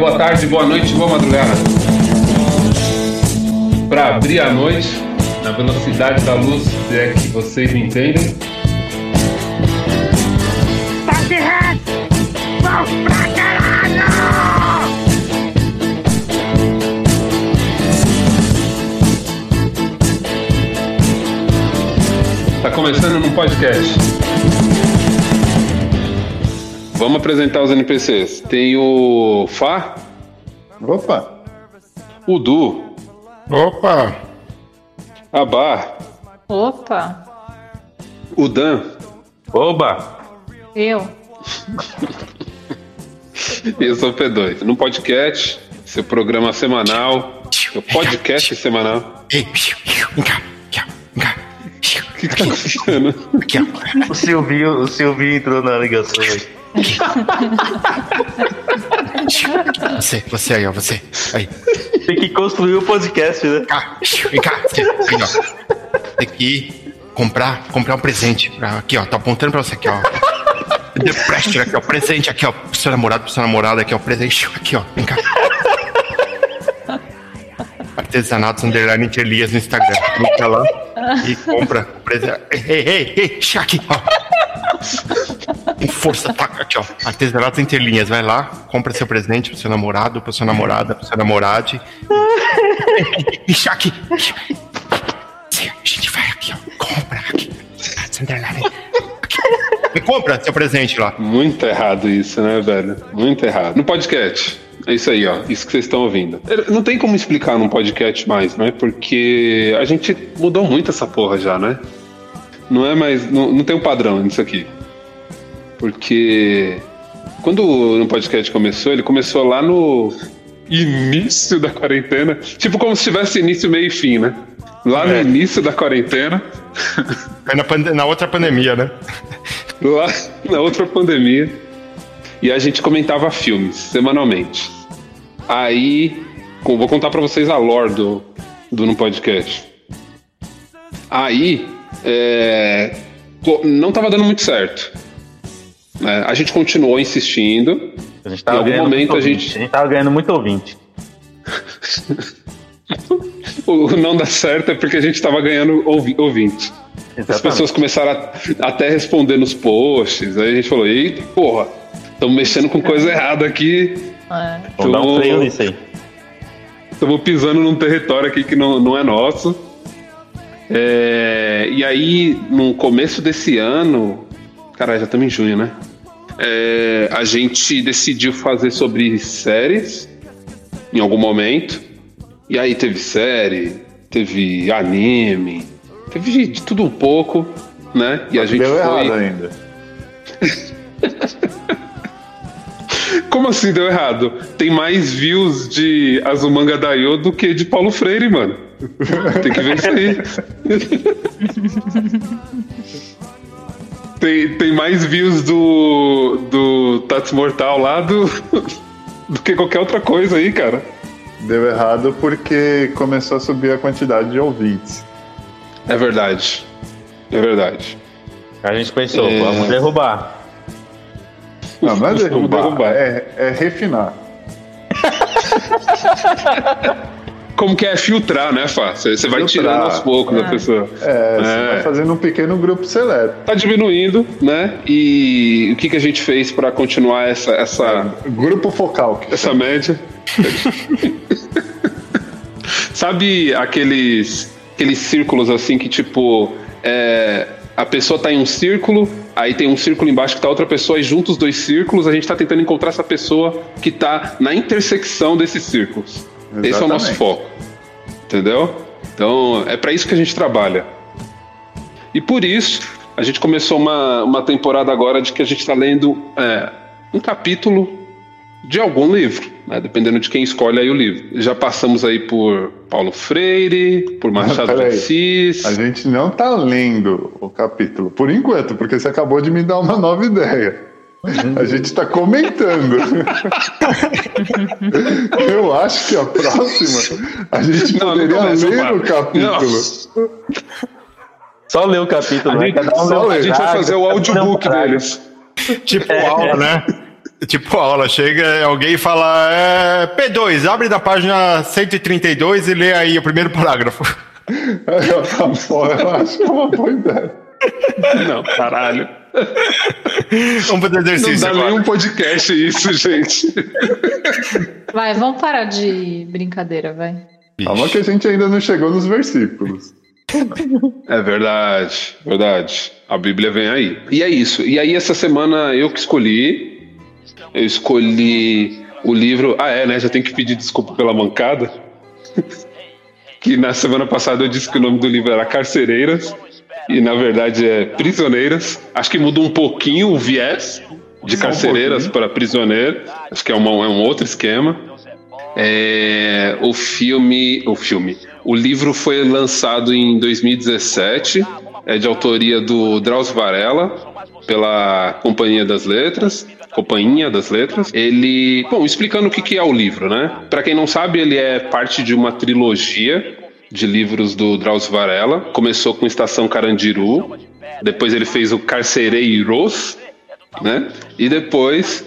boa tarde, boa noite, boa madrugada. Para abrir a noite na velocidade da luz, se é que vocês me entendem. Tá começando num podcast. Vamos apresentar os NPCs. Tem o Fá, Opa! o Du, Opa! a Bar, Opa, o Dan Oba! eu. eu sou o P2. No podcast, seu programa semanal, seu podcast semanal. Ei, vem cá, vem cá. O que tá acontecendo? O Silvinho, o Silvinho entrou na ligação aí. Você, você aí, ó, você. Aí, Tem que construir o podcast, né? cá, vem cá. Aí, ó. Tem que comprar, comprar um presente. Pra, aqui, ó, tá apontando pra você aqui, ó. The pressure aqui, ó, presente aqui, ó, pro seu namorado, pro seu namorado aqui, ó, presente aqui, ó, vem cá. Artesanatos Underline Interlias no Instagram. Clica lá e compra o presente. Ei, ei, ei, ei, aqui, ó. Força, taca aqui, ó. Artesanatos Interlinhas, vai lá, compra seu presente pro seu namorado, pro seu namorada, pro seu namorade. E aqui. A gente vai aqui, ó. Compra aqui. Artesanatos Underline. Aqui. E compra seu presente lá. Muito errado isso, né, velho? Muito errado. No podcast. É isso aí, ó. Isso que vocês estão ouvindo. Não tem como explicar num podcast mais, né? Porque a gente mudou muito essa porra já, né? Não é mais. Não, não tem um padrão nisso aqui. Porque quando o podcast começou, ele começou lá no início da quarentena. Tipo como se tivesse início, meio e fim, né? Lá no É. início da quarentena. Foi na, na outra pandemia, né? lá na outra pandemia. E a gente comentava filmes semanalmente. Aí, vou contar pra vocês a lore do, do no podcast. Aí, é, não tava dando muito certo. Né? a gente continuou insistindo. A gente Em tava algum ganhando momento muito a gente- ouvinte. A gente tava ganhando muito ouvinte. O não dá certo é porque a gente tava ganhando ouvi, ouvinte. As Exatamente. pessoas começaram a, até a responder nos posts. Aí a gente falou: eita, porra, estamos mexendo com coisa errada aqui. É. Vamos dar um Tô- freio nisso aí. Estamos pisando num território aqui que não, não é nosso. É, e aí, no começo desse ano, caralho, já estamos em junho, né? É, a gente decidiu fazer sobre séries em algum momento. E aí teve série, teve anime, teve de tudo um pouco, né? E a gente Deu foi. errado ainda. Como assim deu errado? Tem mais views de Azumanga Daioh do que de Paulo Freire, mano. Tem que ver isso aí. tem, tem mais views do, do Tats Mortal lá do, do que qualquer outra coisa aí, cara. Deu errado porque começou a subir a quantidade de ouvintes. É verdade. É verdade. A gente pensou, É. vamos derrubar. Não, não é derrubar, derrubar. É, é refinar. Como que é filtrar, né, Fá? Você vai Filtrar. tirando aos poucos da pessoa. É, você É. vai fazendo um pequeno grupo seleto. Tá diminuindo, né? E o que, que a gente fez pra continuar essa, essa, Grupo focal. que essa média. Sabe aqueles, aqueles círculos assim que tipo é, a pessoa tá em um círculo, aí tem um círculo embaixo que tá outra pessoa e junto os dois círculos a gente tá tentando encontrar essa pessoa que tá na intersecção desses círculos. Esse é o nosso Exatamente. foco. Entendeu? Então é pra isso que a gente trabalha. E por isso a gente começou uma, uma temporada agora de que a gente está lendo é, um capítulo de algum livro, né? dependendo de quem escolhe aí o livro. Já passamos aí por Paulo Freire, por Machado de. Assis. A gente não tá lendo o capítulo, por enquanto, porque você acabou de me dar uma nova ideia. A gente tá comentando. Eu acho que a próxima a gente Não, não poderia começa, ler o capítulo. Só ler o capítulo, A né? gente, Cada um só ler. a gente vai fazer o audiobook deles. Tipo É. aula, né? Tipo, a aula chega, alguém fala, é, P2, abre da página 132 e lê aí o primeiro parágrafo. Eu acho que é uma boa ideia. Não, caralho. Vamos fazer Não exercício dá agora. nenhum podcast isso, gente. Vai, vamos parar de brincadeira, vai. Calma que a gente ainda não chegou nos versículos. É verdade, verdade. A Bíblia vem aí. E é isso. E aí, essa semana eu que escolhi. Eu escolhi o livro. Ah, é, né? Já tenho que pedir desculpa pela mancada. que na semana passada eu disse que o nome do livro era Carcereiras. E na verdade é Prisioneiras. Acho que muda um pouquinho o viés de Só um carcereiras para prisioneiro. Acho que é, uma- é um outro esquema. É, o filme, o filme, o livro foi lançado em 2017, é de autoria do Drauzio Varela, pela Companhia das Letras, Companhia das Letras. Ele, bom, explicando o que que é o livro, né? Para quem não sabe, ele é parte de uma trilogia de livros do Drauzio Varela. Começou com Estação Carandiru, depois ele fez o Carcereiros, né? E depois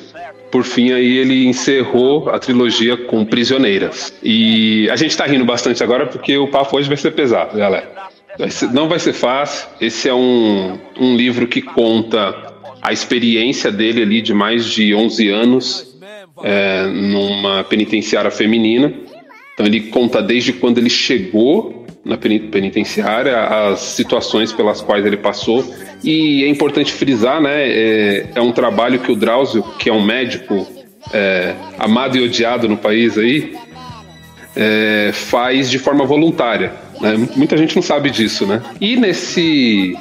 por fim, aí ele encerrou a trilogia com Prisioneiras. E a gente tá rindo bastante agora porque o papo hoje vai ser pesado, galera. Vai ser- não vai ser fácil. Esse é um, um livro que conta a experiência dele ali de mais de 11 anos é, numa penitenciária feminina. Então ele conta desde quando ele chegou na peni- penitenciária, as situações pelas quais ele passou. E é importante frisar, né? É, é um trabalho que o Drauzio, que é um médico é, amado e odiado no país aí, é, faz de forma voluntária. Né? Muita gente não sabe disso, né? E nesse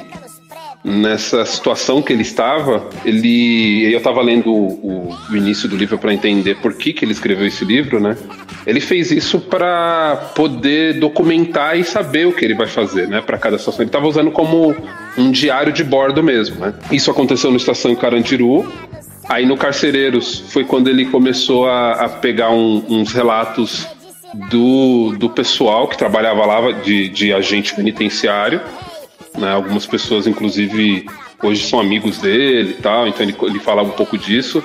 nessa situação que ele estava, ele eu estava lendo o, o início do livro para entender por que, que ele escreveu esse livro, né? Ele fez isso para poder documentar e saber o que ele vai fazer, né? Para cada situação. Ele estava usando como um diário de bordo mesmo, né? Isso aconteceu no Estação Carandiru. Aí no Carcereiros foi quando ele começou a, a pegar um- uns relatos do, do pessoal que trabalhava lá de, de agente penitenciário né? Algumas pessoas, inclusive, hoje são amigos dele e tal, então ele, ele falava um pouco disso.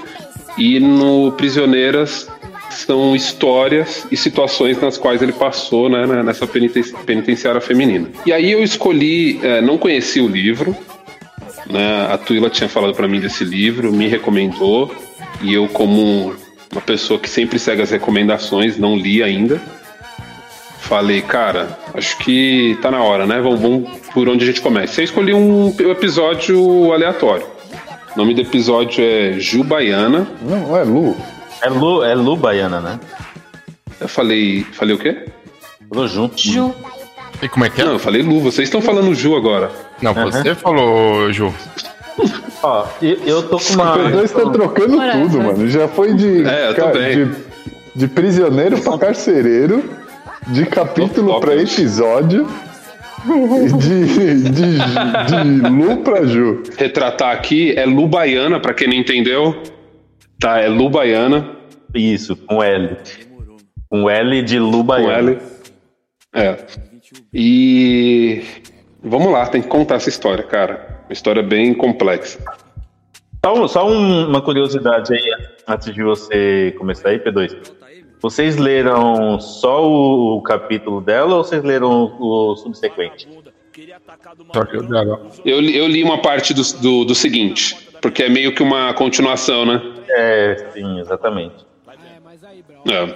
E no Prisioneiras são histórias e situações nas quais ele passou né, né, nessa peniten- penitenciária feminina. E aí eu escolhi, eh, não conheci o livro, né? A Tuila tinha falado para mim desse livro, me recomendou, e eu, como uma pessoa que sempre segue as recomendações, não li ainda. Falei, cara, acho que tá na hora, né? Vamos, vamos por onde a gente começa. Eu escolhi um episódio aleatório. O nome do episódio é Ju Baiana. Não, é Lu. É Lu, é Lu Baiana, né? Eu falei. Falei o quê? Lu junto. Ju. E como é que é? Não, eu falei Lu, vocês estão falando Ju agora. Não, você falou, Ju. Ó, eu, eu tô com uma. O P2 tá trocando Whatever. tudo, mano. Já foi de, É, eu ca- também. de, de prisioneiro pra carcereiro, de capítulo top. episódio, de, de, de Lu pra Ju. Retratar aqui é Lu Baiana, pra quem não entendeu. Tá, é Lu Baiana, Isso, com L. Com L de Lu com Baiana. L. É. E. Vamos lá, tem que contar essa história, cara. Uma história bem complexa. Só, só um- uma curiosidade aí, antes de você começar aí, P2. Vocês leram só o, capítulo dela ou vocês leram o, subsequente? Eu- Eu, li- eu li uma parte do, do, do seguinte, porque é meio que uma continuação, né? É, sim, exatamente. É.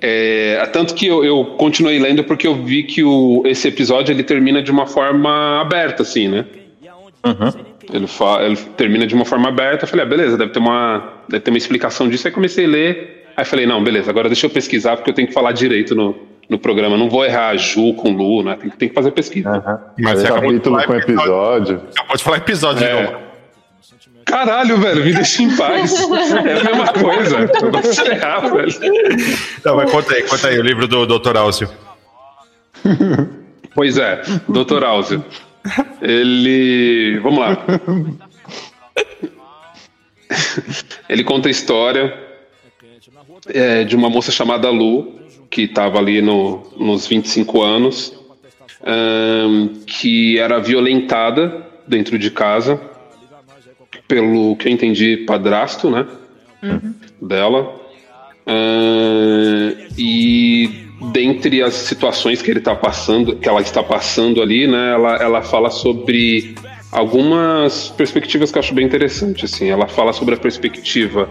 É, tanto que eu, eu continuei lendo porque eu vi que o, esse episódio ele termina de uma forma aberta, assim, né? Uhum. Ele, fa, ele termina de uma forma aberta. Eu falei, ah, beleza, deve ter, uma, deve ter uma explicação disso. Aí comecei a ler. Aí falei, não, beleza, agora deixa eu pesquisar porque eu tenho que falar direito no, no programa. Não vou errar Ju com Lu, né? Tem, que- tem que fazer pesquisa. Aham. Mas você acabou de Capítulo falar com episódio. episódio. Acabou de falar episódio de É. novo. Caralho, velho, me deixa em paz. É a mesma coisa. Eu vou se errar, velho. Não, mas conta aí, conta aí o livro do Dr. Alcio. Pois é, Dr. Áuzio. Ele. Vamos lá. Ele conta a história é, de uma moça chamada Lu, que estava ali no, nos 25 anos, ahn, que era violentada dentro de casa pelo que eu entendi, padrasto, né? dela. Ah, e dentre as situações que ele tá passando, que ela está passando ali, né, ela, ela fala sobre algumas perspectivas que eu acho bem interessante, assim. Ela fala sobre a perspectiva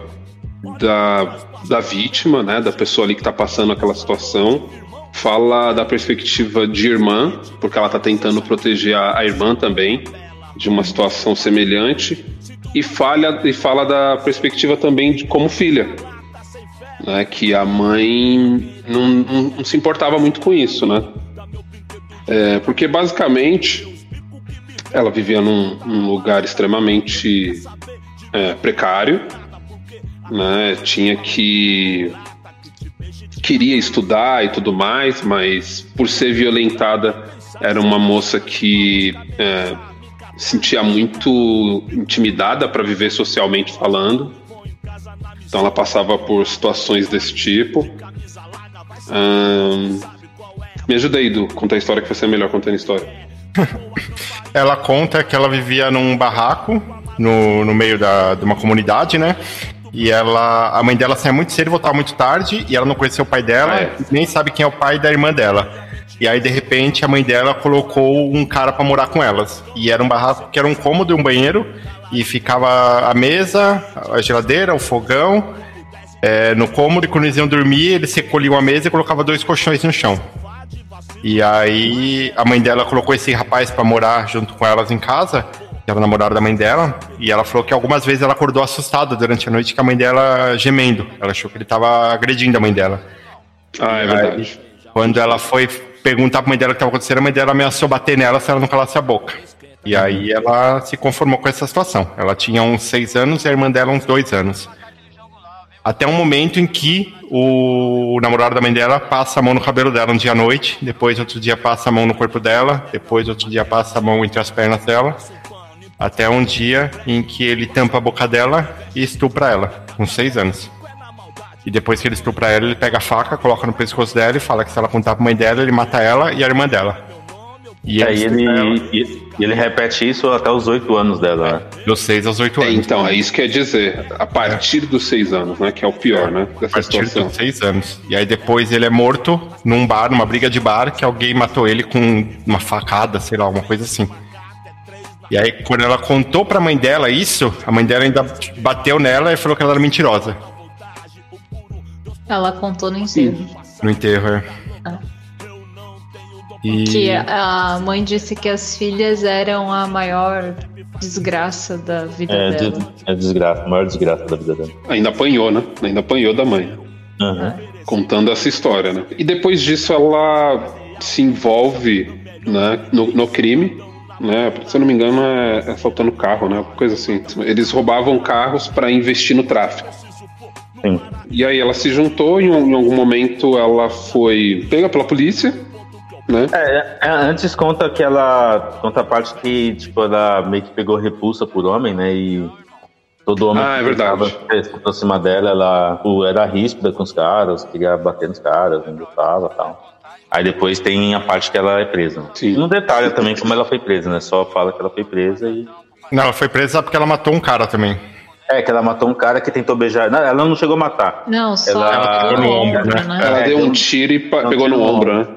da, da vítima, né, da pessoa ali que está passando aquela situação. Fala da perspectiva de irmã, porque ela está tentando proteger a, a irmã também de uma situação semelhante. E, falha, e fala da perspectiva também de como filha, né, que a mãe não, não, não se importava muito com isso, né? É, porque basicamente ela vivia num, num lugar extremamente é, precário, né? Tinha que queria estudar e tudo mais, mas por ser violentada era uma moça que é, sentia muito intimidada para viver socialmente falando. Então ela passava por situações desse tipo. Me ajuda aí, Du, contar a história que vai ser melhor contando a história. Ela conta que ela vivia num barraco no, no meio da, de uma comunidade, né? E ela, a mãe dela saía muito cedo e voltava muito tarde, e ela não conhecia o pai dela, Ah, é. nem sabe quem é o pai da irmã dela. E aí, de repente, a mãe dela colocou um cara pra morar com elas. E era um barraco que era um cômodo e um banheiro, e ficava a mesa, a geladeira, o fogão. é, no cômodo, e quando eles iam dormir, eles recolhiam a mesa e colocavam dois colchões no chão. E aí a mãe dela colocou esse rapaz pra morar junto com elas em casa, que era o namorado da mãe dela, e ela falou que algumas vezes ela acordou assustada durante a noite com a mãe dela gemendo. Ela achou que ele tava agredindo a mãe dela. Ah, é Aí, verdade. quando ela foi perguntar pra mãe dela o que estava acontecendo, a mãe dela ameaçou bater nela se ela não calasse a boca. E aí ela se conformou com essa situação. Ela tinha uns seis anos e a irmã dela uns dois anos. Até um momento em que o namorado da mãe dela passa a mão no cabelo dela um dia à noite, depois outro dia passa a mão no corpo dela, depois outro dia passa a mão entre as pernas dela, até um dia em que ele tampa a boca dela e estupra ela, com seis anos. E depois que ele estupra ela, ele pega a faca, coloca no pescoço dela e fala que se ela contar pra mãe dela, ele mata ela e a irmã dela. E aí ele, e- e ele repete isso até os oito anos dela, né? dos seis aos oito É, anos. então, é isso que quer dizer. A partir dos seis anos, né? Que é o pior, né? A partir situação. dos seis anos. E aí depois ele é morto num bar, numa briga de bar, que alguém matou ele com uma facada, sei lá, uma coisa assim. E aí, quando ela contou pra mãe dela isso, a mãe dela ainda bateu nela e falou que ela era mentirosa. Ela contou no enterro. No enterro, é. Ah. E... Que a mãe disse que as filhas eram a maior desgraça da vida É, dela. é desgraça, a maior desgraça da vida dela. Ainda apanhou, né? Ainda apanhou da mãe. Uhum. Contando essa história, né? E depois disso ela se envolve né, no, no crime. Né? Se eu não me engano, é, é assaltando carro, né? Coisa assim. Eles roubavam carros para investir no tráfico. Sim. E aí ela se juntou, em, um- em algum momento ela foi pega pela polícia, né? É, é, antes conta que ela. Conta a parte que, tipo, ela meio que pegou repulsa por homem, né? E todo homem Ah, é que se aproximar dela, ela tipo, era ríspida com os caras, queria bater nos caras, não gostava e tal. Aí depois tem a parte que ela é presa. Sim. E não detalha também como ela foi presa, né? Só fala que ela foi presa e. Não, ela foi presa porque ela matou um cara também. É, que ela matou um cara que tentou beijar. Não, ela não chegou a matar. Não, só Ela- pegou no ombro, ombro, né? Ela É, deu um tiro e pa- pegou tiro no no ombro, né?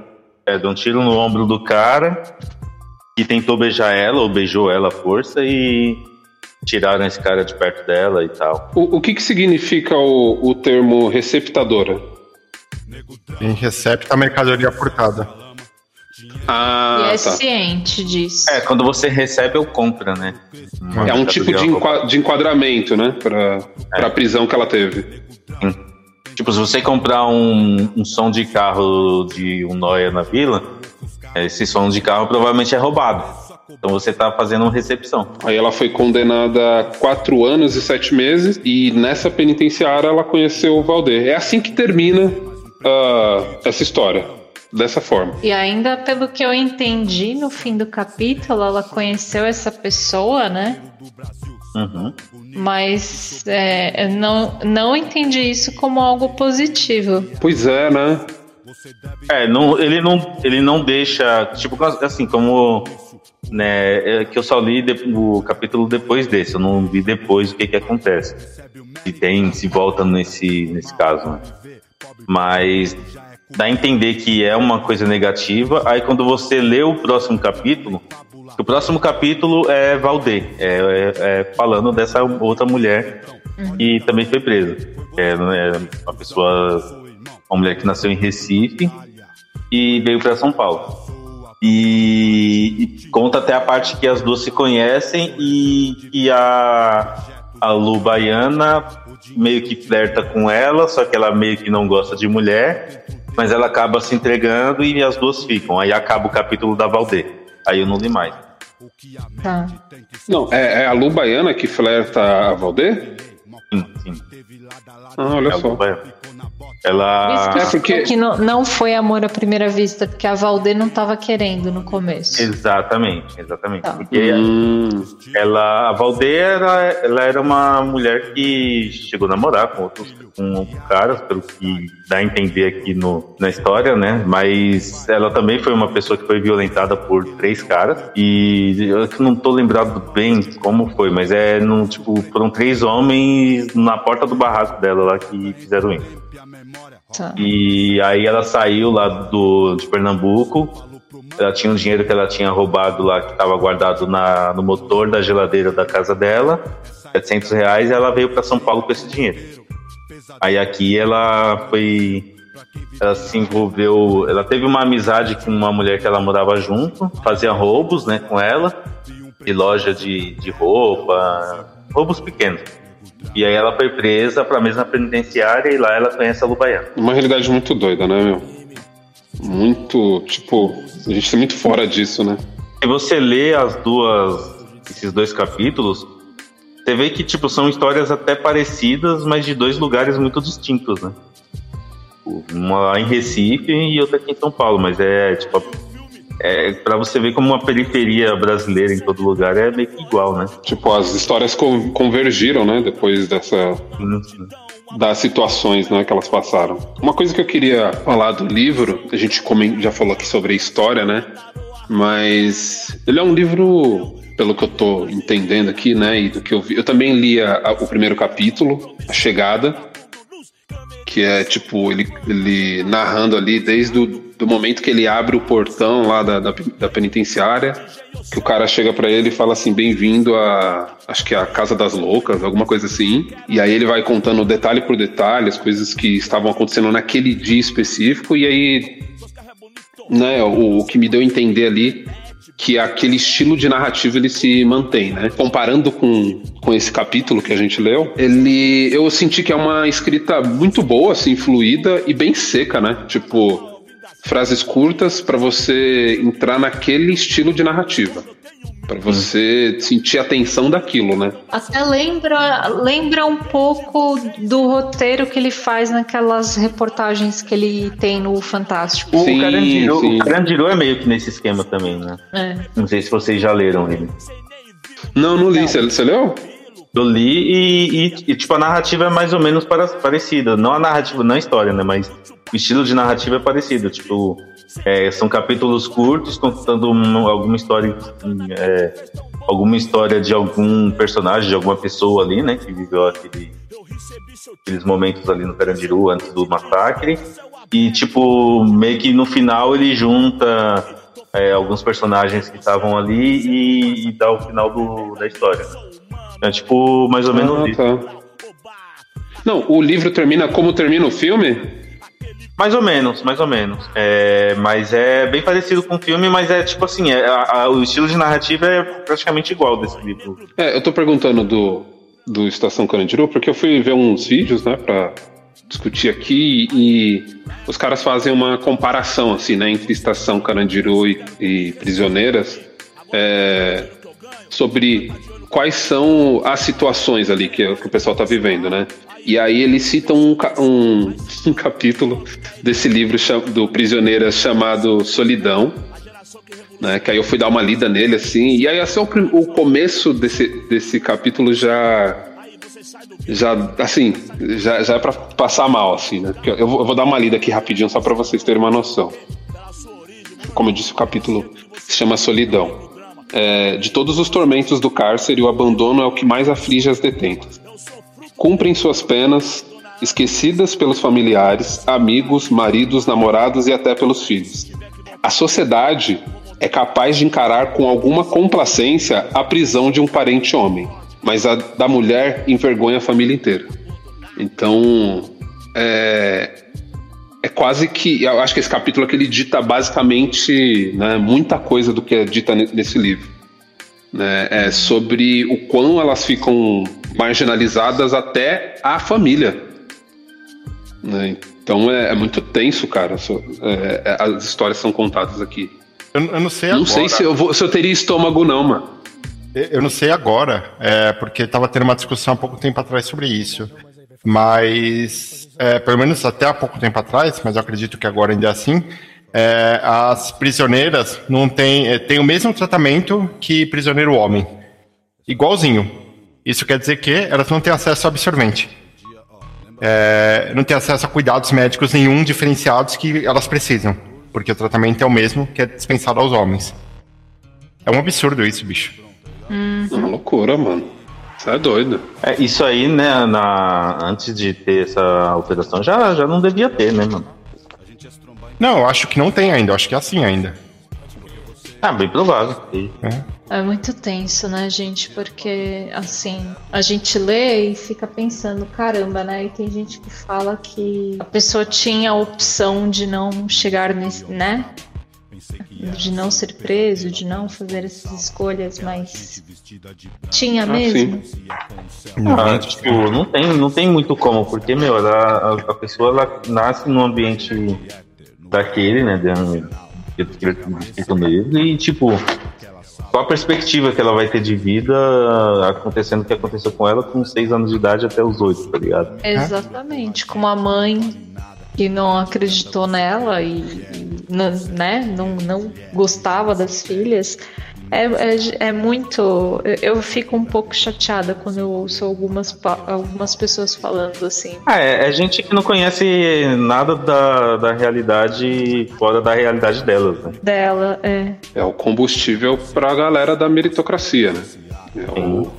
É, deu um tiro no ombro do cara que tentou beijar ela ou beijou ela à força e tiraram esse cara de perto dela e tal. O, o que, que significa o, o termo receptadora? Em recepta a mercadoria furtada. E Ah, é tá. ciente disso. É, quando você recebe ou compra, né? É um tipo de, enqua- de enquadramento, né? Pra, pra prisão que ela teve. Tipo, se você comprar um, um som de carro de um Noia na vila, esse som de carro provavelmente é roubado. Então você tá fazendo uma recepção. Aí ela foi condenada a quatro anos e sete meses e nessa penitenciária ela conheceu o Valder. É assim que termina ah, essa história, dessa forma. E ainda, pelo que eu entendi no fim do capítulo, ela conheceu essa pessoa, né? Uhum. Mas é, não, não entendi isso como algo positivo. Pois é, né? É, não, ele, não, ele não deixa. Tipo, assim, como né, é que eu só li de- o capítulo depois desse, eu não vi depois o que que acontece. Se tem, se volta nesse, nesse caso, né? Mas dá a entender que é uma coisa negativa. Aí quando você lê o próximo capítulo, o próximo capítulo é Valdê, é, é- é falando dessa outra mulher que também foi presa. É, né, uma pessoa, uma mulher que nasceu em Recife e veio para São Paulo. E, e conta até a parte que as duas se conhecem e a, a Lu Baiana meio que flerta com ela, só que ela meio que não gosta de mulher, mas ela acaba se entregando e as duas ficam. Aí acaba o capítulo da Valdê. Aí eu não li mais. Tá. Não, é, é a Lu Baiana que flerta a Valdê? Sim, sim. Ah, olha É a Lu só. Ela. É porque- que não, não foi amor à primeira vista, porque a Valdê não tava querendo no começo. Exatamente, exatamente. Tá. Porque Hum, ela, a Valdê era, ela era uma mulher que chegou a namorar com outros com caras, pelo que dá a entender aqui no, na história, né? Mas ela também foi uma pessoa que foi violentada por três caras. E eu não tô lembrado bem como foi, mas é no, tipo, foram três homens na porta do barraco dela lá que fizeram isso. Tá. E aí ela saiu lá do, de Pernambuco. Ela tinha um dinheiro que ela tinha roubado lá, que estava guardado na, no motor da geladeira da casa dela, 700 reais, e ela veio para São Paulo com esse dinheiro. Aí aqui ela foi. Ela se envolveu. Ela teve uma amizade com uma mulher que ela morava junto, fazia roubos né, com ela, de loja de, de roupa, roubos pequenos. E aí ela foi presa para a mesma penitenciária e lá ela conhece a Lubaiana. uma realidade muito doida, né, meu? Muito, tipo, a gente tá muito fora disso, né? Se você lê as duas, esses dois capítulos, você vê que tipo são histórias até parecidas, mas de dois lugares muito distintos, né? Uma lá em Recife e outra aqui em São Paulo, mas é tipo é para você ver como uma periferia brasileira em todo lugar é meio que igual, né? Tipo, as histórias con- convergiram, né, depois dessa das situações né, que elas passaram. Uma coisa que eu queria falar do livro, a gente já falou aqui sobre a história, né? Mas ele é um livro, pelo que eu tô entendendo aqui, né? E do que eu vi. Eu também li a- a- o primeiro capítulo, A Chegada, que é tipo ele, ele narrando ali desde o do momento que ele abre o portão lá da, da, da penitenciária, que o cara chega pra ele e fala assim, bem-vindo a, acho que é a Casa das Loucas, alguma coisa assim, e aí ele vai contando detalhe por detalhe as coisas que estavam acontecendo naquele dia específico, e aí, né, o, o que me deu a entender ali que aquele estilo de narrativa ele se mantém, né? Comparando com, com esse capítulo que a gente leu, ele eu senti que é uma escrita muito boa, assim, fluida e bem seca, né? Tipo, frases curtas para você entrar naquele estilo de narrativa. Pra você sentir a tensão daquilo, né? Até lembra, lembra um pouco do roteiro que ele faz naquelas reportagens que ele tem no Fantástico. O, Sim, Carandiru, sim. o Carandiru é meio que nesse esquema também, né? É. Não sei se vocês já leram ele. Não, não li. Você, você leu? Eu li e, e- e, tipo, a narrativa é mais ou menos para- parecida. Não a narrativa, não a história, né? Mas o estilo de narrativa é parecido. Tipo, é, são capítulos curtos contando um- alguma história, é, alguma história de algum personagem, de alguma pessoa ali, né? Que viveu aquele, aqueles momentos ali no Carandiru antes do massacre. E, tipo, meio que no final ele junta é, alguns personagens que estavam ali e, e dá o final do- da história. É tipo, mais ou menos Ah, isso. tá. Não, o livro termina como termina o filme? Mais ou menos, mais ou menos. É, mas é bem parecido com o filme, mas é tipo assim, é, a- a- o estilo de narrativa é praticamente igual desse livro. É, eu tô perguntando do, do Estação Carandiru, porque eu fui ver uns vídeos, né, pra discutir aqui e os caras fazem uma comparação, assim, né, entre Estação Carandiru e, e Prisioneiras é, sobre quais são as situações ali que, que o pessoal tá vivendo, né. E aí eles citam um, um, um capítulo desse livro do Prisioneiras chamado Solidão, né? Que aí eu fui dar uma lida nele assim, e aí assim, o, o começo desse, desse capítulo já já assim, já, já é para passar mal assim, né? Eu eu vou dar uma lida aqui rapidinho só para vocês terem uma noção. Como eu disse, o capítulo se chama Solidão. É, de todos os tormentos do cárcere, o abandono é o que mais aflige as detentas. Cumprem suas penas, esquecidas pelos familiares, amigos, maridos, namorados e até pelos filhos. A sociedade é capaz de encarar com alguma complacência a prisão de um parente homem, mas a da mulher envergonha a família inteira. Então, é, é quase que. Eu acho que esse capítulo aqui ele dita basicamente né, muita coisa do que é dita nesse livro. Né, é sobre o quão elas ficam marginalizadas até a família. Né, então é, é, muito tenso, cara. É, é, as histórias são contadas aqui. Eu, eu não sei agora. Não sei se eu, vou, se eu teria estômago, não, mano. Eu não sei agora, é, porque estava tendo uma discussão há pouco tempo atrás sobre isso. Mas, é, pelo menos até há pouco tempo atrás, mas eu acredito que agora ainda é assim, é, as prisioneiras não têm, é, têm o mesmo tratamento que prisioneiro homem. Igualzinho. Isso quer dizer que elas não têm acesso a absorvente. É, não têm acesso a cuidados médicos nenhum diferenciados que elas precisam. Porque o tratamento é o mesmo que é dispensado aos homens. É um absurdo isso, bicho. Hum. É uma loucura, mano. É doido. É, isso aí, né, na, antes de ter essa alteração, já, já não devia ter, né, mano? Não, eu acho que não tem ainda, eu acho que é assim ainda. Ah, bem provável. É. é muito tenso, né, gente? Porque, assim, a gente lê e fica pensando, caramba, né? E tem gente que fala que a pessoa tinha a opção de não chegar nesse, né? De não ser preso, de não fazer essas escolhas, mas tinha ah, mesmo. Ah, tipo, não tem, não tem muito como, porque meu, a, a pessoa ela nasce num ambiente daquele, né, de, de, e tipo, qual a perspectiva que ela vai ter de vida acontecendo o que aconteceu com ela com seis anos de idade até os oito, tá ligado? Exatamente, com uma mãe que não acreditou nela e, né, não, não gostava das filhas. É, é, é, muito. Eu fico um pouco chateada quando eu ouço algumas, algumas pessoas falando assim. Ah, é, é gente que não conhece nada da, da realidade fora da realidade delas, né? Dela, é. É o combustível pra galera da meritocracia, né? É o,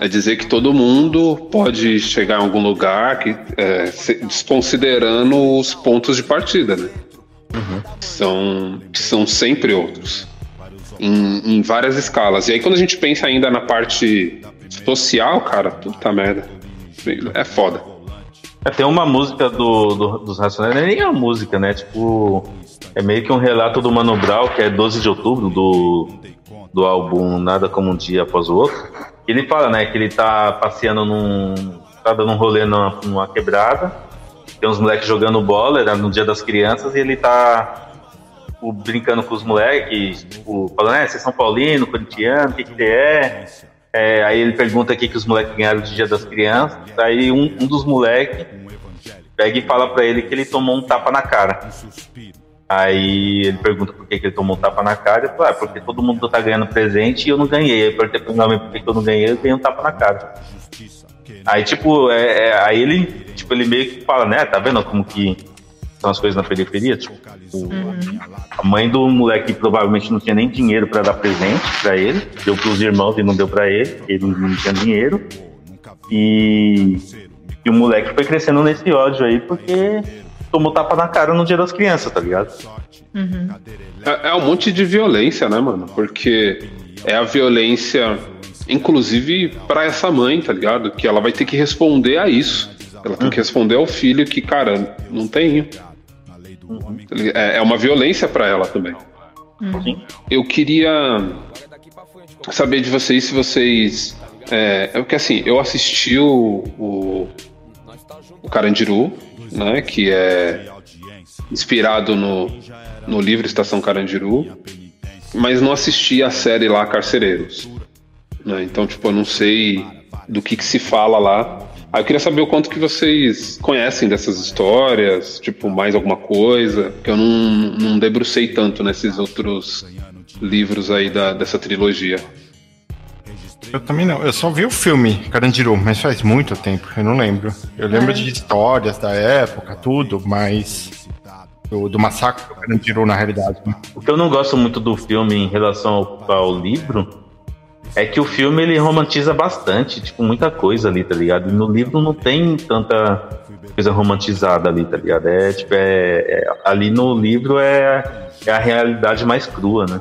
é dizer que todo mundo pode chegar em algum lugar que, é, desconsiderando os pontos de partida, né? Uhum. São, que são sempre outros. Em, em, várias escalas. E aí quando a gente pensa ainda na parte social, cara, puta merda. É foda. É, tem uma música do, do, dos Racionais, não é nem a música, né? Tipo, é meio que um relato do Mano Brown, que é 12 de outubro, do, do álbum Nada Como Um Dia Após o Outro ele fala, né, que ele tá passeando num. tá dando um rolê numa, numa quebrada. Tem uns moleques jogando bola, era no dia das crianças, e ele tá tipo, brincando com os moleques, tipo, falando, é, são paulino, corintiano, o que, que você é? é? Aí ele pergunta o que, os moleques ganharam do dia das crianças. Aí um, um dos moleques pega e fala para ele que ele tomou um tapa na cara. Aí ele pergunta por que, que ele tomou um tapa na cara. Eu falo, ah, porque todo mundo tá ganhando presente e eu não ganhei. Aí eu perguntei pro meu por que, que eu não ganhei, eu ganhei um tapa na cara. Aí, tipo, é, é, aí ele, tipo, ele meio que fala, né? Tá vendo como que são as coisas na periferia? Tipo, uhum. a mãe do moleque provavelmente não tinha nem dinheiro para dar presente para ele, deu pros irmãos e não deu para ele, ele não tinha dinheiro. E, e o moleque foi crescendo nesse ódio aí porque tomou tapa na cara no dia das crianças, tá ligado? Uhum. É, é um monte de violência, né, mano? Porque é a violência, inclusive, para essa mãe, tá ligado? Que ela vai ter que responder a isso. Ela tem que responder ao filho que, cara, não tenho. É, é uma violência para ela também. Uhum. Eu queria saber de vocês se vocês. É, é porque assim, eu assisti o, o, o Carandiru, né, que é inspirado no, no livro Estação Carandiru, mas não assisti a série lá Carcereiros. Né? Então, tipo, eu não sei do que, que se fala lá. Aí eu queria saber o quanto que vocês conhecem dessas histórias, tipo, mais alguma coisa, que eu não, não debrucei tanto nesses outros livros aí da, dessa trilogia. Eu também não. Eu só vi o filme Carandiru, mas faz muito tempo, eu não lembro. Eu lembro é. de histórias da época, tudo, mas do, do massacre que o cara tirou na realidade. Né? O que eu não gosto muito do filme em relação ao, ao livro é que o filme ele romantiza bastante, tipo, muita coisa ali, tá ligado? E no livro não tem tanta coisa romantizada ali, tá ligado? É, tipo, é, é ali no livro é, é a realidade mais crua, né?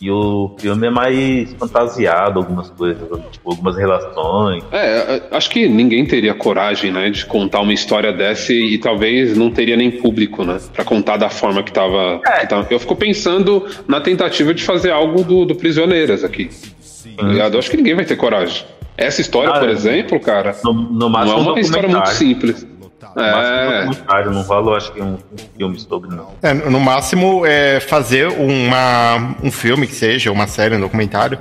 E o filme é mais fantasiado, algumas coisas, tipo, algumas relações. É, acho que ninguém teria coragem, né, de contar uma história dessa e, e talvez não teria nem público, né, pra contar da forma que tava, é. que tava. Eu fico pensando na tentativa de fazer algo do, do Prisioneiras aqui. Tá Eu acho que ninguém vai ter coragem. Essa história, ah, por exemplo, cara, no, no não é uma história muito simples. É. No não falo, acho que um, um filme sobre, não. É, no máximo, é fazer uma, um filme que seja, uma série, um documentário,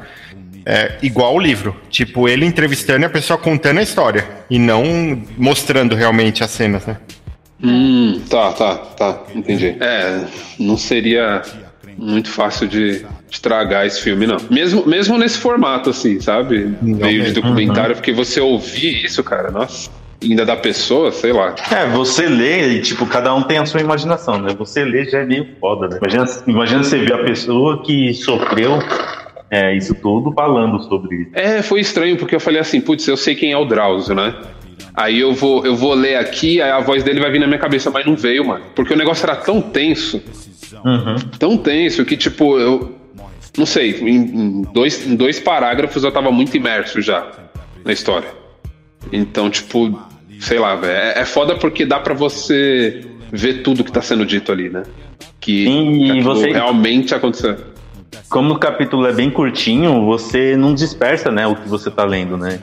é, igual o livro. Tipo, ele entrevistando e a pessoa contando a história. E não mostrando realmente as cenas, né? Hum, tá, tá, tá. Entendi. É, não seria muito fácil de estragar esse filme, não. Mesmo, mesmo nesse formato, assim, sabe? Meio de documentário, uhum. porque você ouvir isso, cara, nossa ainda da pessoa, sei lá. É, você lê e, tipo, cada um tem a sua imaginação, né? Você lê já é meio foda, né? Imagina, imagina você ver a pessoa que sofreu é, isso tudo falando sobre isso. É, foi estranho, porque eu falei assim, putz, eu sei quem é o Drauzio, né? Aí eu vou, eu vou ler aqui, aí a voz dele vai vir na minha cabeça, mas não veio, mano. Porque o negócio era tão tenso, uhum. tão tenso, que, tipo, eu. Não sei, em, em, dois, em dois parágrafos eu tava muito imerso já na história. Então, tipo, sei lá, velho. É, é foda porque dá para você ver tudo que tá sendo dito ali, né? Que Sim, você... realmente aconteceu. Como o capítulo é bem curtinho, você não dispersa, né, o que você tá lendo, né?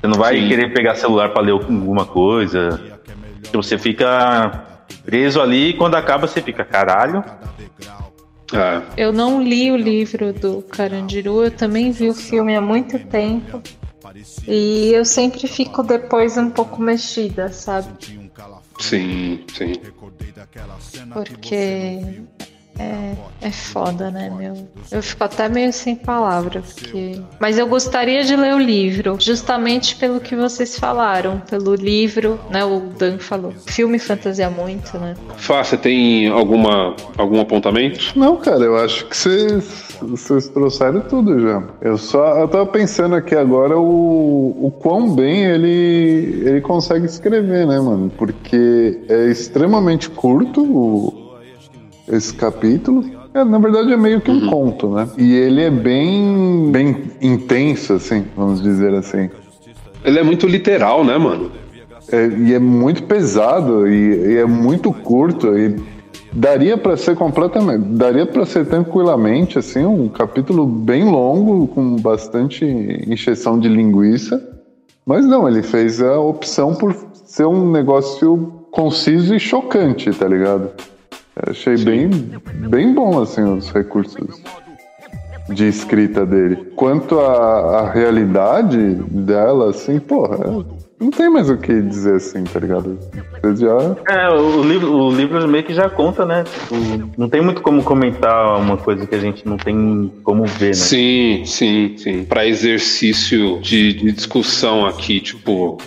Você não vai Sim. querer pegar celular para ler alguma coisa. Você fica preso ali e quando acaba você fica, caralho. É. Eu não li o livro do Carandiru, eu também vi o filme há muito tempo. E eu sempre fico depois um pouco mexida, sabe? Sim, sim. Porque é, é foda, né, meu? Eu fico até meio sem palavras. Porque... Mas eu gostaria de ler o livro, justamente pelo que vocês falaram, pelo livro, né? O Dan falou. Filme fantasia muito, né? Fá, você tem alguma, algum apontamento? Não, cara, eu acho que vocês vocês trouxeram tudo já. Eu só eu tava pensando aqui agora o, o quão bem ele, ele consegue escrever, né, mano? Porque é extremamente curto o, esse capítulo. É, na verdade é meio que um uhum. conto, né? E ele é bem, bem intenso, assim, vamos dizer assim. Ele é muito literal, né, mano? É, e é muito pesado e, e é muito curto e daria para ser completamente, daria para ser tranquilamente assim um capítulo bem longo com bastante encheção de linguiça, mas não, ele fez a opção por ser um negócio conciso e chocante, tá ligado? Achei bem, bem bom assim os recursos de escrita dele. Quanto à, realidade dela, assim, porra, não tem mais o que dizer assim, tá ligado? Vocês já. É, o livro, o livro meio que já conta, né? Tipo, não tem muito como comentar uma coisa que a gente não tem como ver, né? Sim, sim, sim. Para exercício de, de discussão aqui, tipo,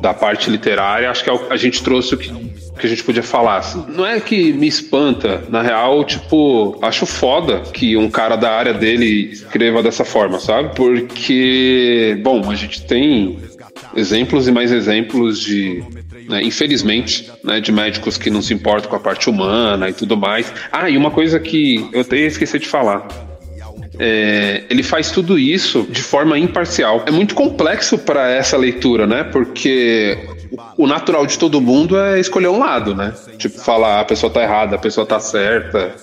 da parte literária, acho que é a gente trouxe o que que a gente podia falar. Assim. Não é que me espanta, na real, tipo, acho foda que um cara da área dele escreva dessa forma, sabe? Porque, bom, a gente tem exemplos e mais exemplos de, né, infelizmente, né, de médicos que não se importam com a parte humana e tudo mais. Ah, e uma coisa que eu até esqueci de falar. É, ele faz tudo isso de forma imparcial. É muito complexo para essa leitura, né? Porque o natural de todo mundo é escolher um lado, né? Tipo, falar a pessoa tá errada, a pessoa tá certa.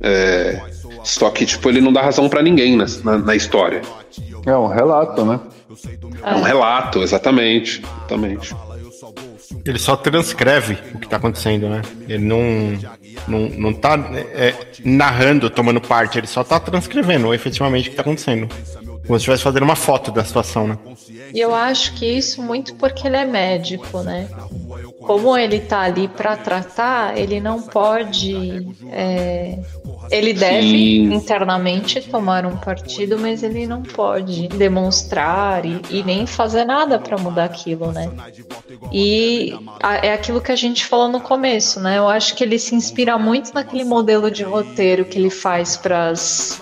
É, só que, tipo, ele não dá razão para ninguém na, na, na, história. É um relato, né? É um relato, exatamente. Exatamente. Ele só transcreve o que tá acontecendo, né? Ele não, não, não tá é, narrando, tomando parte, ele só tá transcrevendo efetivamente o que tá acontecendo. Como se estivesse fazendo uma foto da situação, né? E eu acho que isso muito porque ele é médico, né? Como ele tá ali para tratar, ele não pode. é, Ele deve Sim. internamente tomar um partido, mas ele não pode demonstrar e, e nem fazer nada para mudar aquilo, né? E a- é aquilo que a gente falou no começo, né? Eu acho que ele se inspira muito naquele modelo de roteiro que ele faz para as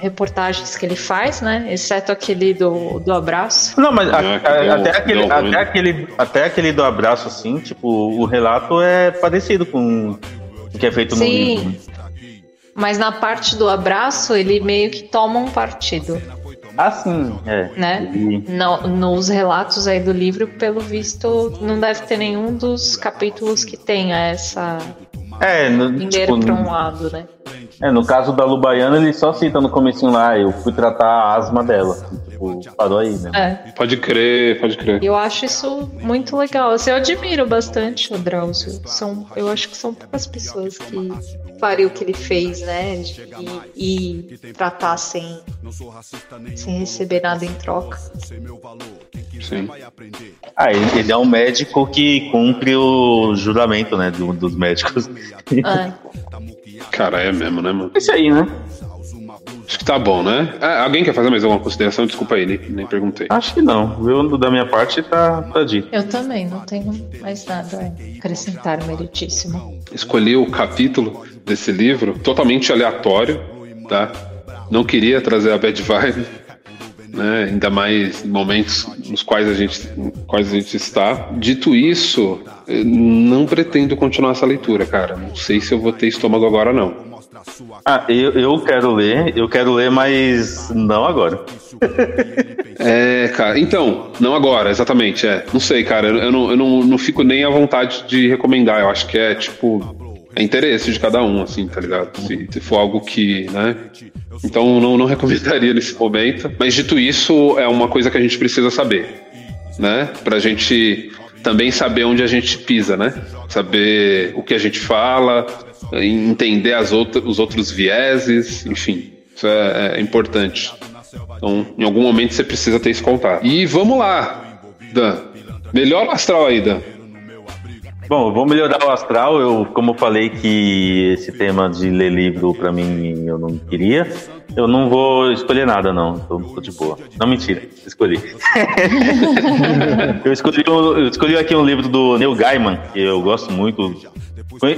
reportagens que ele faz, né? Exceto aquele do, do abraço. Não, mas a- É, que a- até, aquele, até, aquele, até aquele do abraço, assim, tipo, o relato é parecido com o que é feito no Sim. livro. Mas na parte do abraço, ele meio que toma um partido, Ah, sim, é. né? No- nos relatos aí do livro, pelo visto, não deve ter nenhum dos capítulos que tenha essa É, no, tipo, para um lado, né? É, no caso da Lubaiana, ele só cita no comecinho lá, eu fui tratar a asma dela. Tipo, parou aí, né? É. Pode crer, pode crer. Eu acho isso muito legal. Assim, eu admiro bastante o Drauzio. São, eu acho que são poucas pessoas que o que ele fez, né? De- E, e tratar sem, sem receber nada em troca. Sim. Ah, ele, ele é um médico que cumpre o juramento, né, do- dos médicos. É. Cara, é mesmo, né, mano? Isso aí, né? Acho que tá bom, né? Ah, alguém quer fazer mais alguma consideração? Desculpa aí, nem, nem perguntei. Acho que não. Eu, da minha parte, tá, tá dito. Eu também, não tenho mais nada a acrescentar, meritíssimo. Escolhi o capítulo desse livro totalmente aleatório, tá? Não queria trazer a bad vibe, né? Ainda mais em momentos nos quais a gente, quais a gente está. Dito isso, não pretendo continuar essa leitura, cara. Não sei se eu vou ter estômago agora, não. Ah, eu, eu quero ler, eu quero ler, mas não agora. É, cara. Então, não agora, exatamente. É. Não sei, cara. Eu, eu não, eu não, não fico nem à vontade de recomendar. Eu acho que é, tipo. É interesse de cada um, assim, tá ligado? Se, se for algo que, né? Então, não, não recomendaria nesse momento. Mas, dito isso, é uma coisa que a gente precisa saber, né? Pra gente também saber onde a gente pisa, né? Saber o que a gente fala, entender as outra, os outros vieses, enfim. Isso é, é importante. Então, em algum momento você precisa ter esse contato. E vamos lá, Dan. Melhor astral aí, Dan. Bom, eu vou melhorar o astral. Eu, como eu falei que esse tema de ler livro pra mim eu não queria, eu não vou escolher nada, não. Tô, tô de boa. Não, mentira. Escolhi. eu, escolhi eu escolhi aqui um livro do Neil Gaiman, que eu gosto muito.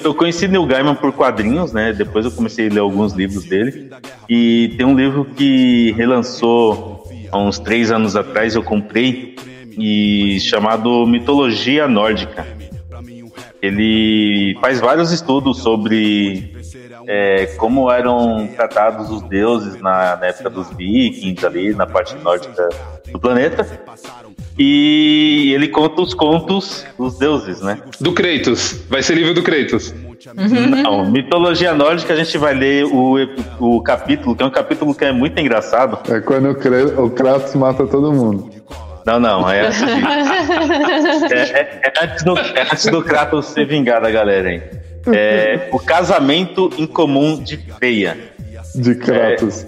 Eu conheci Neil Gaiman por quadrinhos, né? Depois eu comecei a ler alguns livros dele. E tem um livro que relançou há uns três anos atrás, eu comprei, e chamado Mitologia Nórdica. Ele faz vários estudos sobre é, como eram tratados os deuses na, na época dos vikings, ali na parte nórdica do planeta. E ele conta os contos dos deuses, né? Do Kratos. Vai ser livro do Kratos. Não, mitologia nórdica a gente vai ler o, o capítulo, que é um capítulo que é muito engraçado. É quando o Kratos mata todo mundo. Não, não, é antes disso. É, é- é antes do, é antes do Kratos se vingar da galera aí. É, o casamento incomum de Freya. De Kratos.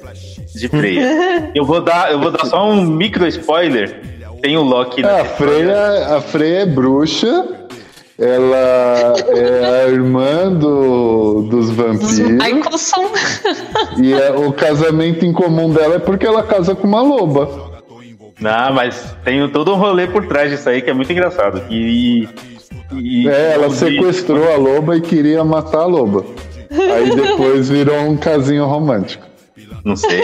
De Freya. Eu vou dar, eu vou dar só um micro spoiler. Tem o Loki É, a na Freya, a Freya é bruxa. Ela é a irmã do, dos vampiros. Michelson. E é- o casamento em comum dela é porque ela casa com uma loba. Não, mas tem todo um rolê por trás disso aí que é muito engraçado. E, e- É, ela e- sequestrou a loba e queria matar a loba. Aí depois virou um casinho romântico. Não sei.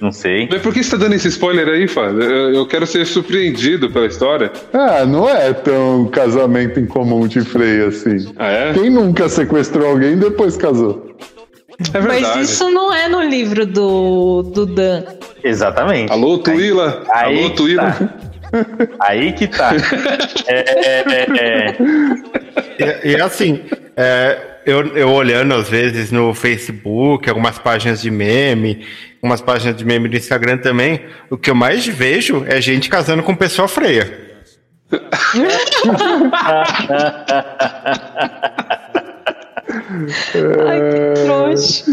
Não sei. Mas por que você tá dando esse spoiler aí, Fábio? Eu, eu quero ser surpreendido pela história. Ah, não é tão casamento em comum de freio assim. Ah, é? Quem nunca sequestrou alguém e depois casou? É verdade. Mas isso não é no livro do, do Dan. Exatamente. Alô, Tuíla? Aí Alô, que Tuíla? tá. Aí que tá. É, é, é, é. E, e assim, é, eu, eu olhando às vezes no Facebook, algumas páginas de meme, algumas páginas de meme do Instagram também, o que eu mais vejo é gente casando com pessoa freia. Ai, que trouxa.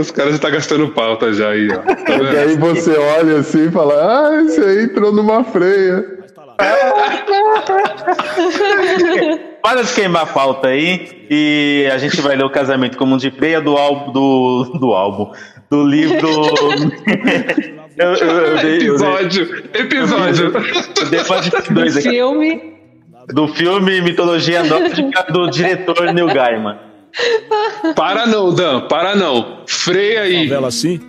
Os caras já tá gastando pauta já aí, ó. Tá E daí você olha assim e fala, ah, esse aí entrou numa freia. Para de queimar a pauta aí e a gente vai ler o casamento como de freia do álbum do, do álbum. Do livro. eu, eu, eu, dei- eu dei- Episódio, episódio. uma de dois aqui. Filme. Do filme Mitologia Nórdica do diretor Neil Gaiman. Para não, Dan, para não. Freia aí. Vela assim.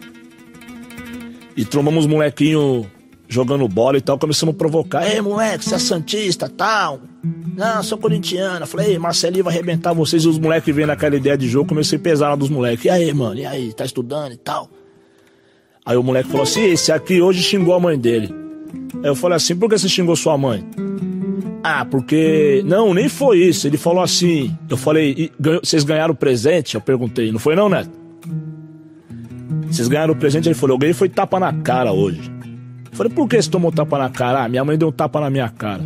E trombamos os molequinhos jogando bola e tal. Começamos a provocar. Ei, moleque, você é Santista tal. Não, sou corintiano. Falei, ei, Marcelinho vai arrebentar vocês. E os moleques vendo aquela ideia de jogo. Comecei a pesar lá dos moleques. E aí, mano, e aí, tá estudando e tal? Aí o moleque falou assim: esse aqui hoje xingou a mãe dele. Aí eu falei assim: por que você xingou sua mãe? Ah, porque. Não, nem foi isso. Ele falou assim. Eu falei: "E ganhou- vocês ganharam presente? Eu perguntei: não foi não, Neto? Vocês ganharam presente? Ele falou: eu ganhei foi tapa na cara hoje. Eu falei: por que você tomou tapa na cara? Ah, minha mãe deu um tapa na minha cara.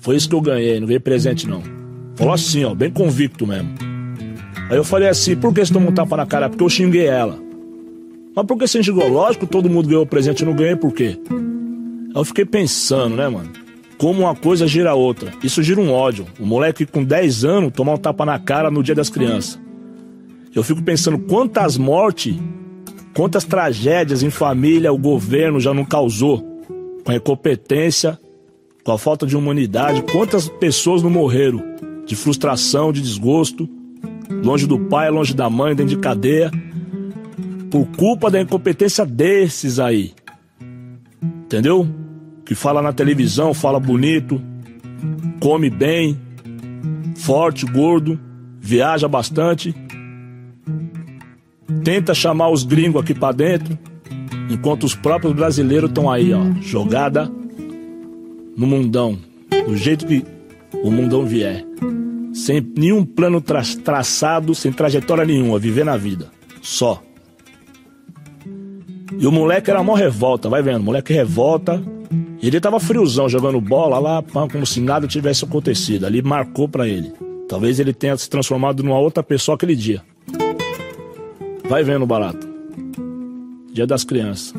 Foi isso que eu ganhei, não ganhei presente não. Falou assim, ó, bem convicto mesmo. Aí eu falei assim: por que você tomou um tapa na cara? Porque eu xinguei ela. Mas por que você xingou? Lógico, todo mundo ganhou presente, eu não ganhei por quê? Aí eu fiquei pensando, né, mano? Como uma coisa gira outra. Isso gira um ódio. O moleque com 10 anos tomar um tapa na cara no dia das crianças. Eu fico pensando quantas mortes, quantas tragédias em família o governo já não causou. Com a incompetência, com a falta de humanidade. Quantas pessoas não morreram de frustração, de desgosto, longe do pai, longe da mãe, dentro de cadeia, por culpa da incompetência desses aí. Entendeu? Que fala na televisão, fala bonito, come bem, forte, gordo, viaja bastante, tenta chamar os gringos aqui pra dentro, enquanto os próprios brasileiros estão aí, ó, jogada no mundão, do jeito que o mundão vier, sem nenhum plano tra traçado, sem trajetória nenhuma, viver na vida, só. E o moleque era mó revolta, vai vendo, moleque revolta. E ele tava friozão, jogando bola lá, como se nada tivesse acontecido. Ali marcou pra ele. Talvez ele tenha se transformado numa outra pessoa aquele dia. Vai vendo, barato. Dia das crianças.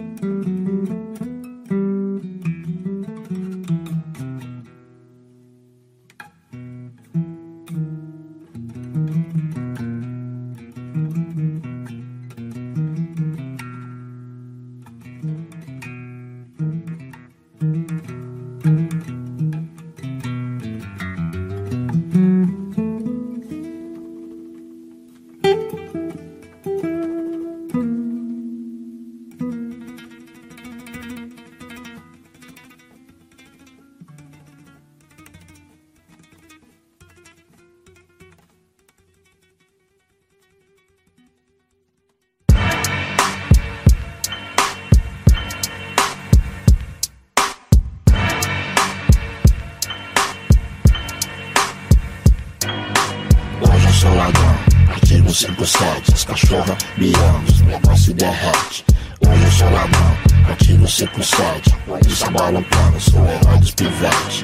Artigo 57 As cachorras miando, os menores se derrete Hoje eu sou ladrão, artigo 57 Isso balançando, sou o herói dos pivetes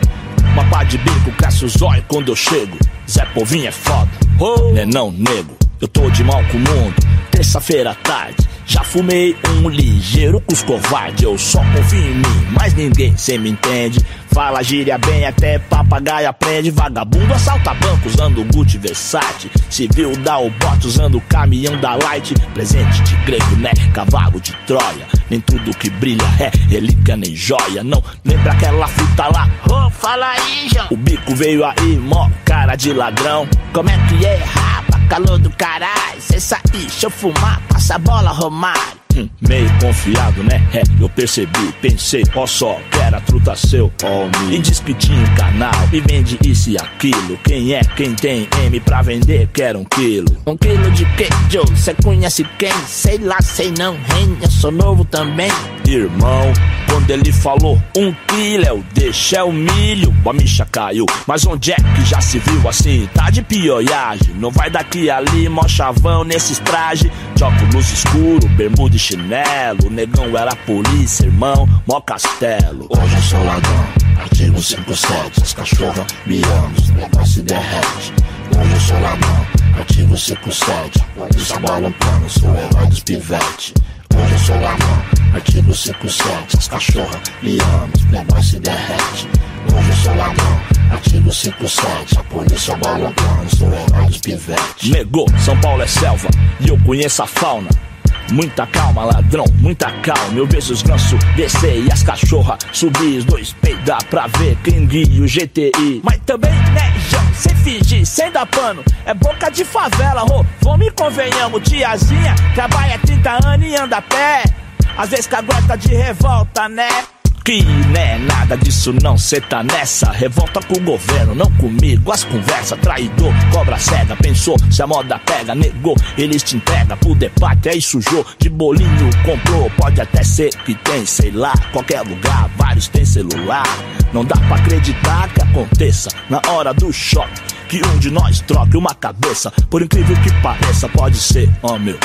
Papá de bico, cresce os olhos quando eu chego. Zé Povinho é foda, oh. nenão nego. Eu tô de mal com o mundo, terça-feira à tarde. Já fumei um ligeiro com os covardes. Eu só confio em mim, mas ninguém cê me entende. Fala gíria bem, até papagaio aprende. Vagabundo assalta banco usando Gucci Versace. Civil dá o bote usando o caminhão da Light. Presente de grego, né? Cavalo de Troia. Nem tudo que brilha é relíquia nem joia. Não lembra aquela fita lá? Ô, fala aí, João. O bico veio aí, mó cara de ladrão. Como é que é, rapa? Calor do caralho. Cê sair, deixa eu fumar, passa a bola, Romário. Meio confiado, né? É, eu percebi, pensei, ó só, que era truta seu, me. E diz que um canal e vende isso e aquilo. Quem é quem tem M pra vender, quer um quilo. Um quilo de quê, Joe? Cê conhece quem? Sei lá, sei não, hein? Eu sou novo também. Irmão, quando ele falou um quilo, eu deixei o milho, a micha caiu. Mas onde é que já se viu assim? Tá de pioiagem, não vai daqui ali, mó chavão nesses trajes. Óculos escuro, bermuda e chinelo. Negão era polícia, irmão, mó castelo. Hoje eu sou ladrão, artigo 57 As cachorras miando, os menores se derrete Hoje eu sou ladrão, artigo 57. Polícia bola um plano, sou o herói dos pivete. Hoje eu sou ladrão, artigo 57. As cachorras me amam, playboys se derrete. Hoje eu sou ladrão, artigo 57. A polícia plano, sou herói dos pivete. Negou, São Paulo é selva e eu conheço a fauna. Muita calma, ladrão, muita calma. Eu vejo os gansos descer e as cachorras subir. Os dois peidar pra ver quem guia o GTI. Mas também, né, João, sem fingir, sem dar pano. É boca de favela, ro. Vamos e convenhamos, tiazinha. Trabalha 30 anos e anda a pé. Às vezes cagueta de revolta, né? Que né, nada disso não, cê tá nessa. Revolta com o governo, não comigo. As conversas, traidor, cobra cega. Pensou, se a moda pega, negou, eles te entregam pro debate. Aí sujou, de bolinho comprou. Pode até ser que tem, sei lá, qualquer lugar, vários tem celular. Não dá pra acreditar que aconteça na hora do choque. Que um de nós troque uma cabeça. Por incrível que pareça, pode ser, ó meu.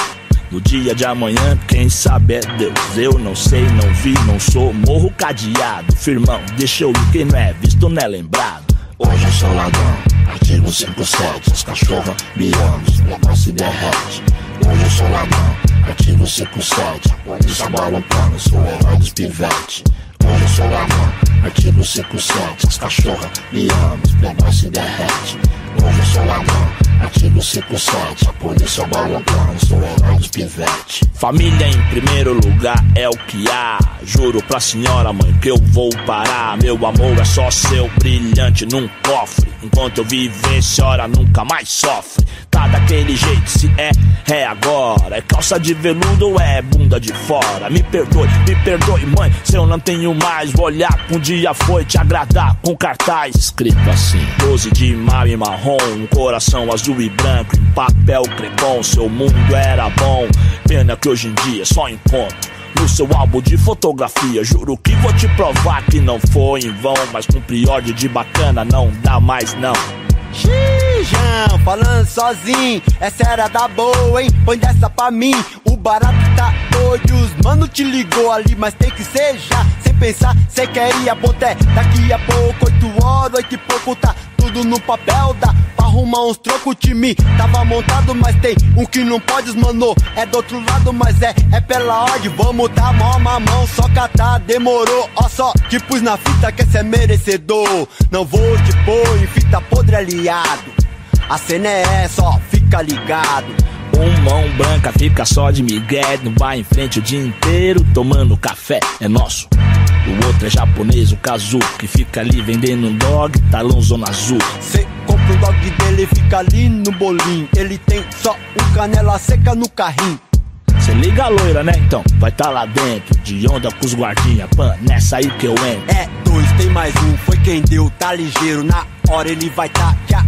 No dia de amanhã, quem sabe é Deus. Eu não sei, não vi, não sou. Morro cadeado, firmão. Deixa eu ir, quem não é visto não é lembrado. Hoje eu sou ladrão, artigo 57. As cachorras me amam, playboys se derrete. Hoje eu sou ladrão, artigo 57. A polícia bola um plano, sou o herói dos pivete. Hoje eu sou ladrão, artigo 57. As cachorras me amam, playboys se derrete. Hoje eu sou ladrão, artigo 57. A polícia bola um plano, sou o herói dos pivete. Família em primeiro lugar é o que há. Juro pra senhora mãe que eu vou parar. Meu amor é só seu brilhante num cofre. Enquanto eu viver, senhora nunca mais sofre. Tá daquele jeito, se é, é agora. É calça de veludo ou é bunda de fora? Me perdoe, me perdoe, mãe. Se eu não tenho mais, vou olhar que um dia foi te agradar com cartaz escrito assim: 12 de maio e marrom, um coração azul e branco em papel crepom. Seu mundo era bom. Pena que hoje em dia só encontro no seu álbum de fotografia. Juro que vou te provar que não foi em vão. Mas com priorde de bacana não dá mais não. Xijão, falando sozinho, essa era da boa, hein? Põe dessa pra mim, o barato tá doido. Os mano te ligou ali, mas tem que ser já. Sem pensar, ir a boté. Daqui a pouco, oito horas, oito e pouco, tá tudo no papel. Dá pra arrumar uns trocos, o time tava montado, mas tem um que não pode, mano. É do outro lado, mas é, é pela ordem. Vamos dar mó mamão, só catar, demorou. Ó só, te pus na fita que cê é merecedor. Não vou te pôr em fita podre aliado. A cena é essa, ó, fica ligado. Um mão branca fica só de migué no bar em frente o dia inteiro tomando café, é nosso. O outro é japonês, o Kazu, que fica ali vendendo um dog, talão zona azul. Cê compra o dog dele, fica ali no bolinho. Ele tem só um canela seca no carrinho. Cê liga a loira, né? Então, vai tá lá dentro, de onda com os guardinha, pan, nessa aí que eu entro. É dois, tem mais um, foi quem deu, tá ligeiro. Na hora ele vai tá já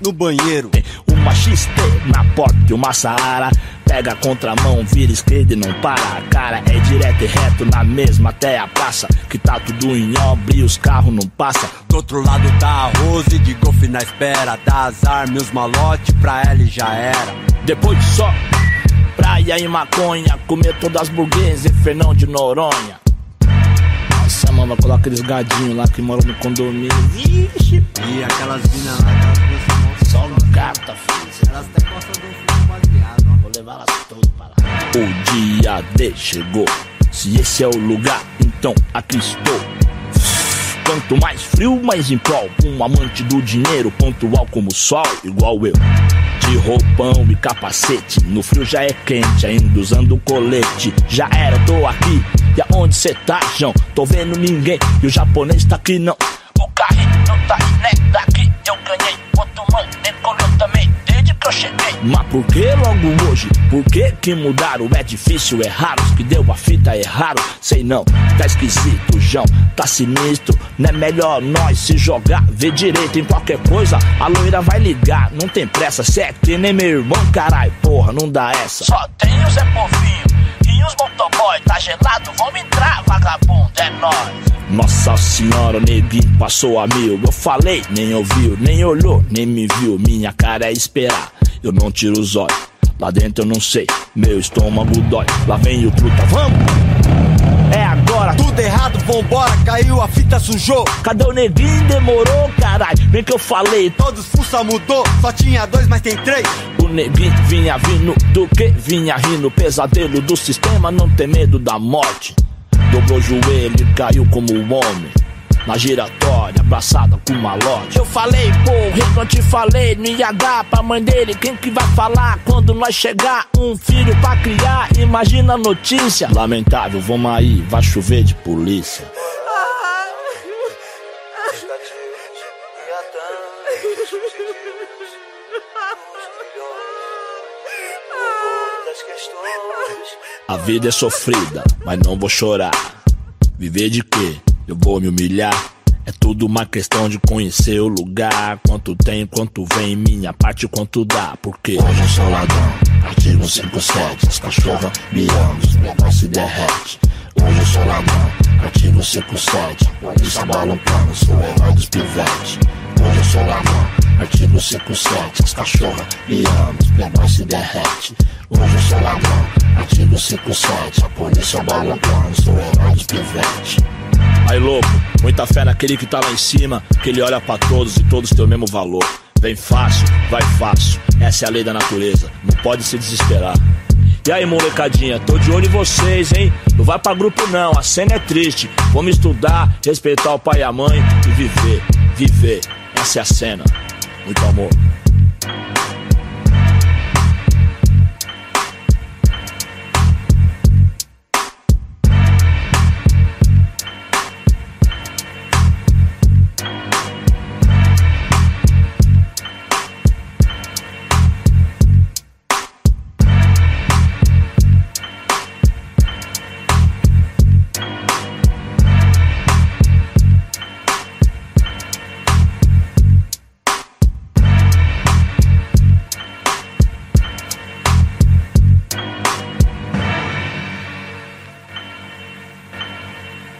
no banheiro. Tem uma XT na porta e uma Saara. Pega a contramão, vira esquerda e não para. A cara é direto e reto na mesma até a praça. Que tá tudo em obra e os carros não passam. Do outro lado tá a Rose de golfe na espera. Dá azar, meus malote pra ela e já era. Depois só praia e maconha, comer todas as burguesas e Fernão de Noronha. Nossa, mano, coloca aqueles gadinhos lá que moram no condomínio. Vixe, E aquelas minas lá, aquelas famosas, só um gata, filho. elas até gostam do filme baseado. Vou levar elas todas para lá. O dia D chegou. Se esse é o lugar, então aqui estou. Quanto mais frio, mais em prol. Um amante do dinheiro, pontual como o sol, igual eu. De roupão e capacete. No frio já é quente, ainda usando colete. Já era, tô aqui. E aonde cê tá, João? Tô vendo ninguém. E o japonês tá aqui, não. O carrinho não tá por que logo hoje? Por que que mudaram? É difícil, é raro. Os que deu a fita é raro. Sei não, tá esquisito, João. Tá sinistro. Não é melhor nós se jogar. Vê direito em qualquer coisa. A loira vai ligar. Não tem pressa, cê é que nem meu irmão, carai. Porra, não dá essa. Só tem o Zé Povinho e os motoboy. Tá gelado, vamos entrar, vagabundo, é nóis. Nossa senhora, o neguinho passou a mil. Eu falei, nem ouviu, nem olhou, nem me viu. Minha cara é esperar, eu não tiro os olhos. Lá dentro eu não sei, meu estômago dói. Lá vem o truta, vamos! É agora, Tudo errado, vambora, caiu, a fita sujou. cadê o neguinho? Demorou, caralho. Vem que eu falei, Todos fuça mudou, só tinha dois, mas tem três. o O neguinho vinha vindo do que vinha rindo. Pesadelo do sistema, não tem medo da morte. Dobrou o joelho e caiu como um homem. Na giratória, abraçada com malote. Eu falei, porra, não te falei, ia dar pra mãe dele. Quem que vai falar quando nós chegar? Um filho pra criar, imagina a notícia. Lamentável, vamos aí, vai chover de polícia. A vida é sofrida, mas não vou chorar. Viver de quê? Eu vou me humilhar. É tudo uma questão de conhecer o lugar. Quanto tem, quanto vem, minha parte, quanto dá. Porque Hoje eu sou ladrão, artigo 57. As cachorras me amam, os menores se derrete. Hoje eu sou ladrão, artigo 57. Polícia bola plano, sou o herói dos pivetes. Hoje eu sou ladrão, artigo 57. As cachorras me amam, os menores se derrete. Hoje eu sou ladrão, artigo 57. A polícia bola plano, sou o herói dos pivetes. Aí louco, muita fé naquele que tá lá em cima, que ele olha pra todos e todos têm o mesmo valor. Vem fácil, vai fácil, essa é a lei da natureza, não pode se desesperar. E aí, molecadinha, tô de olho em vocês, hein? Não vai pra grupo não, a cena é triste. Vamos estudar, respeitar o pai e a mãe e viver, viver. Essa é a cena. Muito amor.